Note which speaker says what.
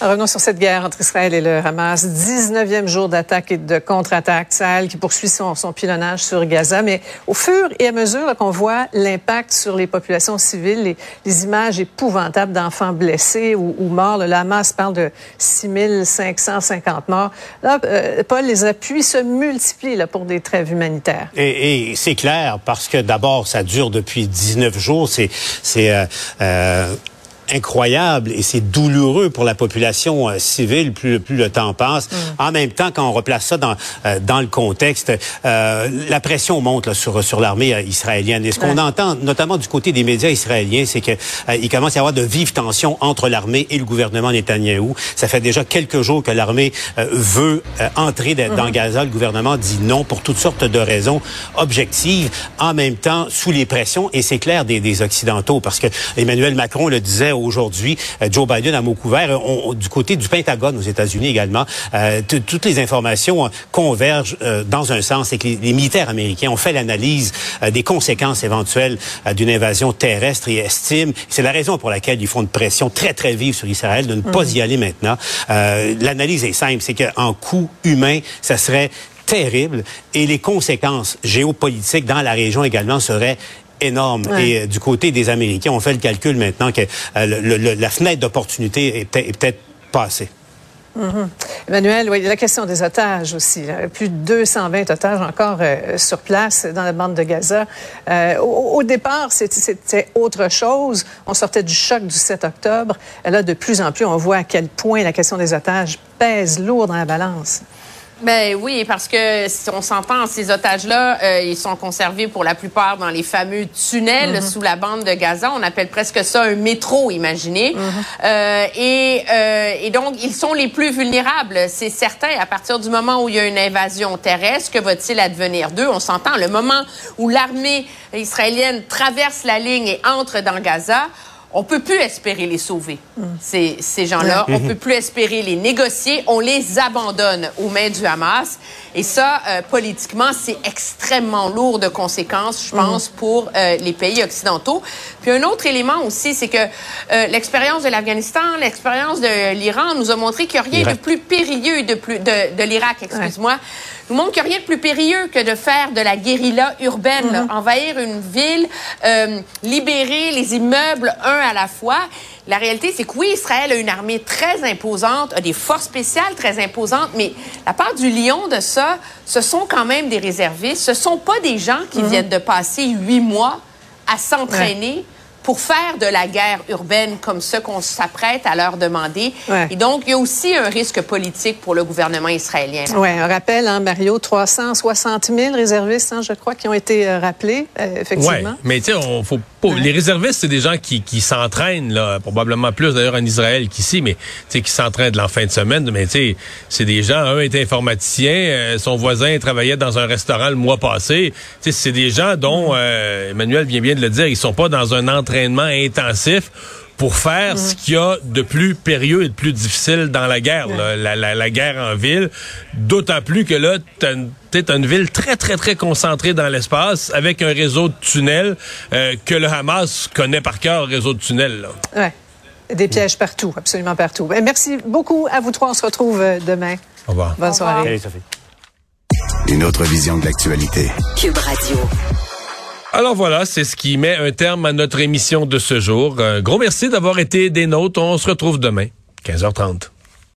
Speaker 1: Revenons sur cette guerre entre Israël et le Hamas. 19e jour d'attaque et de contre-attaque. Sahel qui poursuit son, son pilonnage sur Gaza. Mais au fur et à mesure qu'on voit l'impact sur les populations civiles, les, images épouvantables d'enfants blessés ou, morts, le Hamas parle de 6550 morts. Là, euh, Paul, les appuis se multiplient là, pour des trêves humanitaires.
Speaker 2: Et, c'est clair parce que d'abord, ça dure depuis 19 jours. C'est euh, euh, incroyable et c'est douloureux pour la population euh, civile plus, plus le temps passe. En même temps, quand on replace ça dans, euh, dans le contexte, euh, la pression monte là, sur, sur l'armée israélienne. Et ce qu'on
Speaker 1: Ouais.
Speaker 2: entend, notamment du côté des médias israéliens, c'est euh, il commence à y avoir de vives tensions entre l'armée et le gouvernement Netanyahou. Ça fait déjà quelques jours que l'armée veut entrer de- dans Gaza. Le gouvernement dit non pour toutes sortes de raisons objectives. En même temps, sous les pressions, et c'est clair des, des Occidentaux, parce que Emmanuel Macron le disait aujourd'hui, euh, Joe Biden à mot couvert, on- on- du côté du Pentagone aux États-Unis également, euh, toutes les informations euh, convergent euh, dans un sens, c'est que les, les militaires américains ont fait l'analyse euh, des conséquences éventuelles euh, d'une invasion terrestre et estiment, c'est la raison pour laquelle ils font une pression très très vive sur Israël de ne pas y aller maintenant. Euh, L'analyse est simple, c'est qu'en coût humain, ça serait terrible et les conséquences géopolitiques dans la région également seraient énormes.
Speaker 1: Ouais.
Speaker 2: Et euh, du côté des Américains, on fait le calcul maintenant que euh, le- le- la fenêtre d'opportunité est, peut- est peut-être passée.
Speaker 1: Emmanuel, oui, la question des otages aussi. là. Plus de 220 otages encore euh, sur place dans la bande de Gaza. Euh, au, au départ, c'était autre chose. On sortait du choc du 7 octobre. Là, de plus en plus, on voit à quel point la question des otages pèse lourd dans la balance.
Speaker 3: Ben oui, parce que si on s'entend, ces otages-là, euh, ils sont conservés pour la plupart dans les fameux tunnels sous la bande de Gaza. On appelle presque ça un métro, imaginez. Euh, et, euh, et donc, ils sont les plus vulnérables, c'est certain. À partir du moment où il y a une invasion terrestre, que va-t-il advenir d'eux? On s'entend. Le moment où l'armée israélienne traverse la ligne et entre dans Gaza, on peut plus espérer les sauver, ces, ces gens-là. On peut plus espérer les négocier. On les abandonne aux mains du Hamas. Et ça, euh, politiquement, c'est extrêmement lourd de conséquences, je pense, pour euh, les pays occidentaux. Puis un autre élément aussi, c'est que euh, l'expérience de l'Afghanistan, l'expérience de l'Iran nous a montré qu'il n'y a rien de plus périlleux de, plus, de, de l'Irak, excuse-moi, nous montre qu'il n'y a rien de plus périlleux que de faire de la guérilla urbaine, là. envahir une ville, euh, libérer les immeubles un à la fois. La réalité, c'est que oui, Israël a une armée très imposante, a des forces spéciales très imposantes, mais la part du lion de ça, ce sont quand même des réservistes. Ce sont pas des gens qui viennent de passer huit mois à s'entraîner pour faire de la guerre urbaine comme ce qu'on s'apprête à leur demander.
Speaker 1: Ouais.
Speaker 3: Et donc, il y a aussi un risque politique pour le gouvernement israélien.
Speaker 1: Oui, un rappel, hein, Mario, 360 000 réservistes, hein, je crois, qui ont été euh, rappelés, euh, effectivement.
Speaker 4: mais tu sais, on faut Les réservistes, c'est des gens qui, qui s'entraînent là, probablement plus d'ailleurs en Israël qu'ici, mais tu sais, qui s'entraînent en fin de semaine. Mais tu sais, c'est des gens. Un est informaticien, euh, son voisin travaillait dans un restaurant le mois passé. Tu sais, c'est des gens dont euh, Emmanuel vient bien de le dire, ils sont pas dans un entraînement intensif pour faire ce qu'il y a de plus périlleux et de plus difficile dans la guerre, là, la, la- la guerre en ville. D'autant plus que là, t'as une, une ville très, très, très concentrée dans l'espace avec un réseau de tunnels euh, que le Hamas connaît par cœur, réseau de tunnels. Là.
Speaker 1: Ouais. Des pièges partout, absolument partout. Ben, merci beaucoup à vous trois. On se retrouve euh, demain.
Speaker 4: Au revoir.
Speaker 1: Bonne soirée.
Speaker 2: Salut, Sophie.
Speaker 5: Une autre vision de l'actualité.
Speaker 6: Cube Radio.
Speaker 4: Alors voilà, c'est ce qui met un terme à notre émission de ce jour. Un gros merci d'avoir été des nôtres. On se retrouve demain, 15h30.